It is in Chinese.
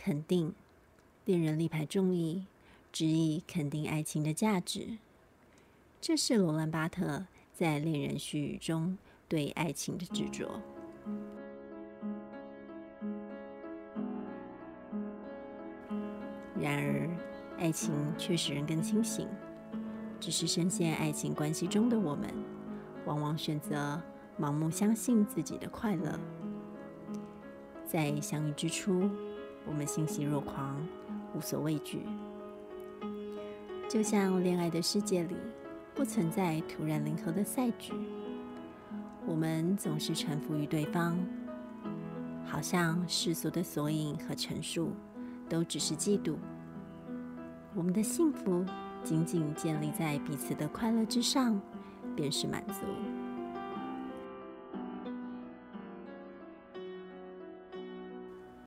肯定，恋人力排众议，执意肯定爱情的价值。这是罗兰巴特在《恋人絮语》中对爱情的执着。然而，爱情却使人更清醒。只是深陷爱情关系中的我们，往往选择盲目相信自己的快乐。在相遇之初，我们欣喜若狂，无所畏惧，就像恋爱的世界里。不存在突然临和的赛局，我们总是臣服于对方，好像世俗的索引和陈述都只是嫉妒。我们的幸福仅仅建立在彼此的快乐之上，便是满足。